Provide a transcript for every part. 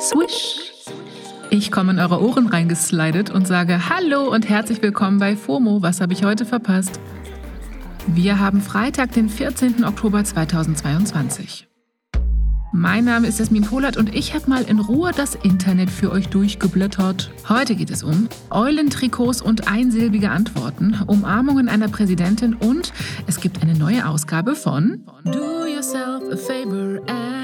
Swish. Ich komme in eure Ohren reingeslidet und sage Hallo und herzlich willkommen bei FOMO. Was habe ich heute verpasst? Wir haben Freitag, den 14. Oktober 2022. Mein Name ist Jasmin Polat und ich habe mal in Ruhe das Internet für euch durchgeblättert. Heute geht es um Eulentrikots und einsilbige Antworten, Umarmungen einer Präsidentin und es gibt eine neue Ausgabe von Do Yourself a Favor and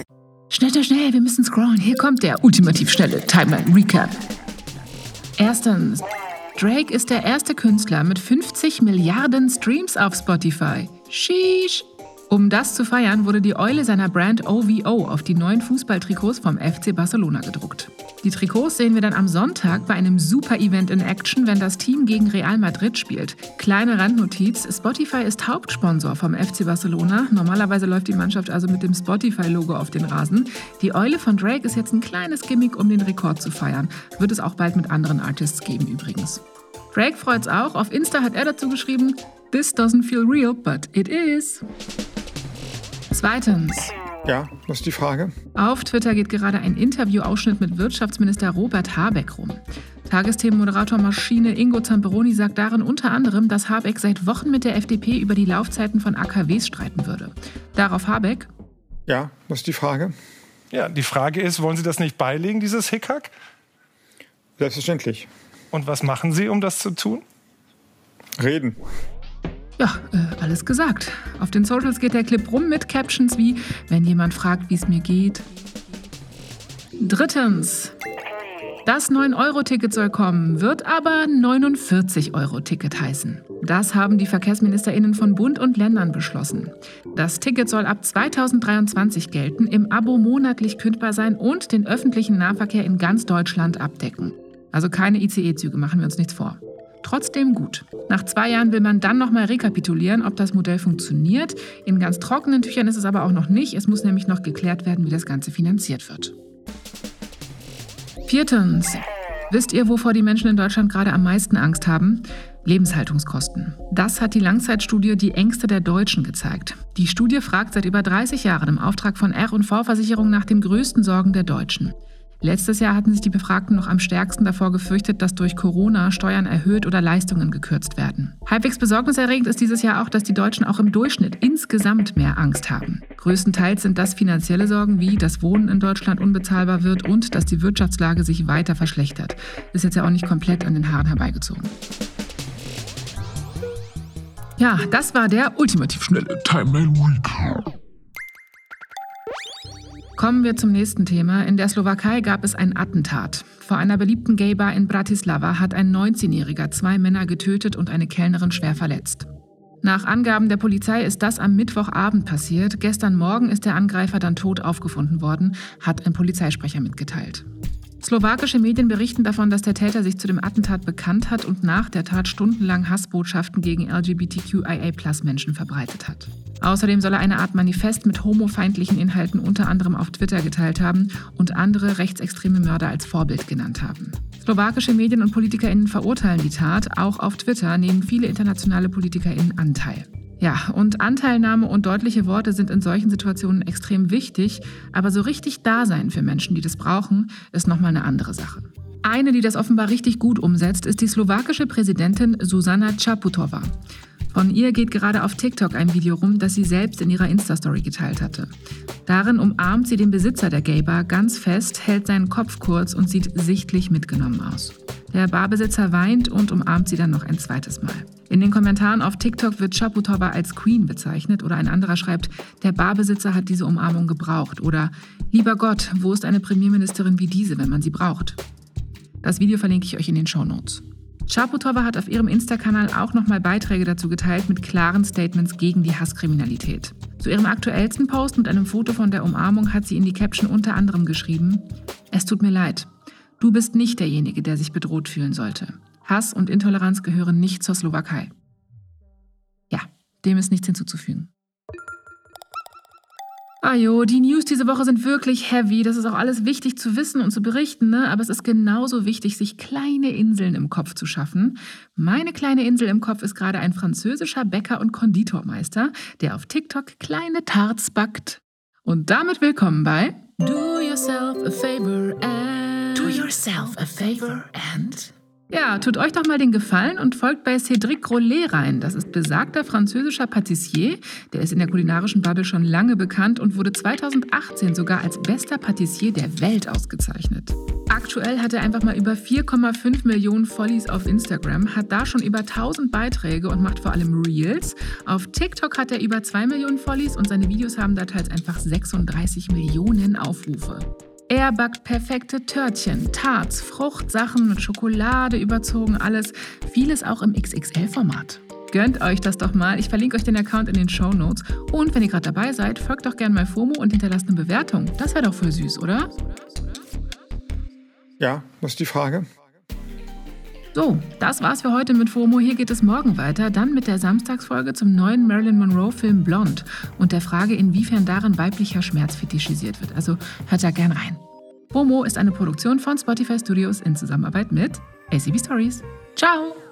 Schnell, schnell, schnell, wir müssen scrollen. Hier kommt der ultimativ schnelle Timeline Recap. Erstens, Drake ist der erste Künstler mit 50 Milliarden Streams auf Spotify. Sheesh. Um das zu feiern, wurde die Eule seiner Brand OVO auf die neuen Fußballtrikots vom FC Barcelona gedruckt. Die Trikots sehen wir dann am Sonntag bei einem Super-Event in Action, wenn das Team gegen Real Madrid spielt. Kleine Randnotiz: Spotify ist Hauptsponsor vom FC Barcelona. Normalerweise läuft die Mannschaft also mit dem Spotify-Logo auf den Rasen. Die Eule von Drake ist jetzt ein kleines Gimmick, um den Rekord zu feiern. Wird es auch bald mit anderen Artists geben übrigens. Drake freut's auch. Auf Insta hat er dazu geschrieben: This doesn't feel real, but it is. Zweitens. Ja, was ist die Frage? Auf Twitter geht gerade ein Interviewausschnitt mit Wirtschaftsminister Robert Habeck rum. Tagesthemenmoderator Maschine Ingo Zamperoni sagt darin unter anderem, dass Habeck seit Wochen mit der FDP über die Laufzeiten von AKWs streiten würde. Darauf Habeck. Ja, was ist die Frage? Ja, die Frage ist, wollen Sie das nicht beilegen, dieses Hickhack? Selbstverständlich. Und was machen Sie, um das zu tun? Reden. Ja, äh, alles gesagt. Auf den Socials geht der Clip rum mit Captions wie, wenn jemand fragt, wie es mir geht. Drittens. Das 9-Euro-Ticket soll kommen, wird aber 49-Euro-Ticket heißen. Das haben die VerkehrsministerInnen von Bund und Ländern beschlossen. Das Ticket soll ab 2023 gelten, im Abo monatlich kündbar sein und den öffentlichen Nahverkehr in ganz Deutschland abdecken. Also keine ICE-Züge, machen wir uns nichts vor. Trotzdem gut. Nach zwei Jahren will man dann nochmal rekapitulieren, ob das Modell funktioniert. In ganz trockenen Tüchern ist es aber auch noch nicht. Es muss nämlich noch geklärt werden, wie das Ganze finanziert wird. Viertens. Wisst ihr, wovor die Menschen in Deutschland gerade am meisten Angst haben? Lebenshaltungskosten. Das hat die Langzeitstudie Die Ängste der Deutschen gezeigt. Die Studie fragt seit über 30 Jahren im Auftrag von R&V-Versicherung nach den größten Sorgen der Deutschen. Letztes Jahr hatten sich die Befragten noch am stärksten davor gefürchtet, dass durch Corona Steuern erhöht oder Leistungen gekürzt werden. Halbwegs besorgniserregend ist dieses Jahr auch, dass die Deutschen auch im Durchschnitt insgesamt mehr Angst haben. Größtenteils sind das finanzielle Sorgen wie, dass Wohnen in Deutschland unbezahlbar wird und dass die Wirtschaftslage sich weiter verschlechtert. Ist jetzt ja auch nicht komplett an den Haaren herbeigezogen. Ja, das war der ultimativ schnelle Timeline Recap. Kommen wir zum nächsten Thema. In der Slowakei gab es ein Attentat. Vor einer beliebten Gaybar in Bratislava hat ein 19-Jähriger zwei Männer getötet und eine Kellnerin schwer verletzt. Nach Angaben der Polizei ist das am Mittwochabend passiert. Gestern Morgen ist der Angreifer dann tot aufgefunden worden, hat ein Polizeisprecher mitgeteilt. Slowakische Medien berichten davon, dass der Täter sich zu dem Attentat bekannt hat und nach der Tat stundenlang Hassbotschaften gegen LGBTQIA-Menschen verbreitet hat. Außerdem soll er eine Art Manifest mit homofeindlichen Inhalten unter anderem auf Twitter geteilt haben und andere rechtsextreme Mörder als Vorbild genannt haben. Slowakische Medien und PolitikerInnen verurteilen die Tat. Auch auf Twitter nehmen viele internationale PolitikerInnen Anteil. Ja, und Anteilnahme und deutliche Worte sind in solchen Situationen extrem wichtig, aber so richtig da sein für Menschen, die das brauchen, ist nochmal eine andere Sache. Eine, die das offenbar richtig gut umsetzt, ist die slowakische Präsidentin Susanna Čaputová. Von ihr geht gerade auf TikTok ein Video rum, das sie selbst in ihrer Insta-Story geteilt hatte. Darin umarmt sie den Besitzer der Gaybar ganz fest, hält seinen Kopf kurz und sieht sichtlich mitgenommen aus. Der Barbesitzer weint und umarmt sie dann noch ein zweites Mal. In den Kommentaren auf TikTok wird Chaputova als Queen bezeichnet oder ein anderer schreibt, der Barbesitzer hat diese Umarmung gebraucht oder Lieber Gott, wo ist eine Premierministerin wie diese, wenn man sie braucht? Das Video verlinke ich euch in den Show Notes. Chaputova hat auf ihrem Insta-Kanal auch nochmal Beiträge dazu geteilt mit klaren Statements gegen die Hasskriminalität. Zu ihrem aktuellsten Post mit einem Foto von der Umarmung hat sie in die Caption unter anderem geschrieben, es tut mir leid, du bist nicht derjenige, der sich bedroht fühlen sollte. Hass und Intoleranz gehören nicht zur Slowakei. Ja, dem ist nichts hinzuzufügen. Ajo, die News diese Woche sind wirklich heavy. Das ist auch alles wichtig zu wissen und zu berichten, ne? aber es ist genauso wichtig, sich kleine Inseln im Kopf zu schaffen. Meine kleine Insel im Kopf ist gerade ein französischer Bäcker und Konditormeister, der auf TikTok kleine Tarts backt. Und damit willkommen bei Do yourself a favor and Do yourself a favor and ja, tut euch doch mal den Gefallen und folgt bei Cédric Rollet rein. Das ist besagter französischer Patissier. Der ist in der kulinarischen Bubble schon lange bekannt und wurde 2018 sogar als bester Patissier der Welt ausgezeichnet. Aktuell hat er einfach mal über 4,5 Millionen Follies auf Instagram, hat da schon über 1000 Beiträge und macht vor allem Reels. Auf TikTok hat er über 2 Millionen Follies und seine Videos haben da teils einfach 36 Millionen Aufrufe. Er backt perfekte Törtchen, Tarts, Fruchtsachen mit Schokolade überzogen, alles. Vieles auch im XXL-Format. Gönnt euch das doch mal. Ich verlinke euch den Account in den Show Notes. Und wenn ihr gerade dabei seid, folgt doch gerne mal FOMO und hinterlasst eine Bewertung. Das wäre doch voll süß, oder? Ja, was ist die Frage? So, das war's für heute mit FOMO. Hier geht es morgen weiter, dann mit der Samstagsfolge zum neuen Marilyn Monroe-Film Blonde und der Frage, inwiefern darin weiblicher Schmerz fetischisiert wird. Also hört da gern rein. FOMO ist eine Produktion von Spotify Studios in Zusammenarbeit mit ACB Stories. Ciao!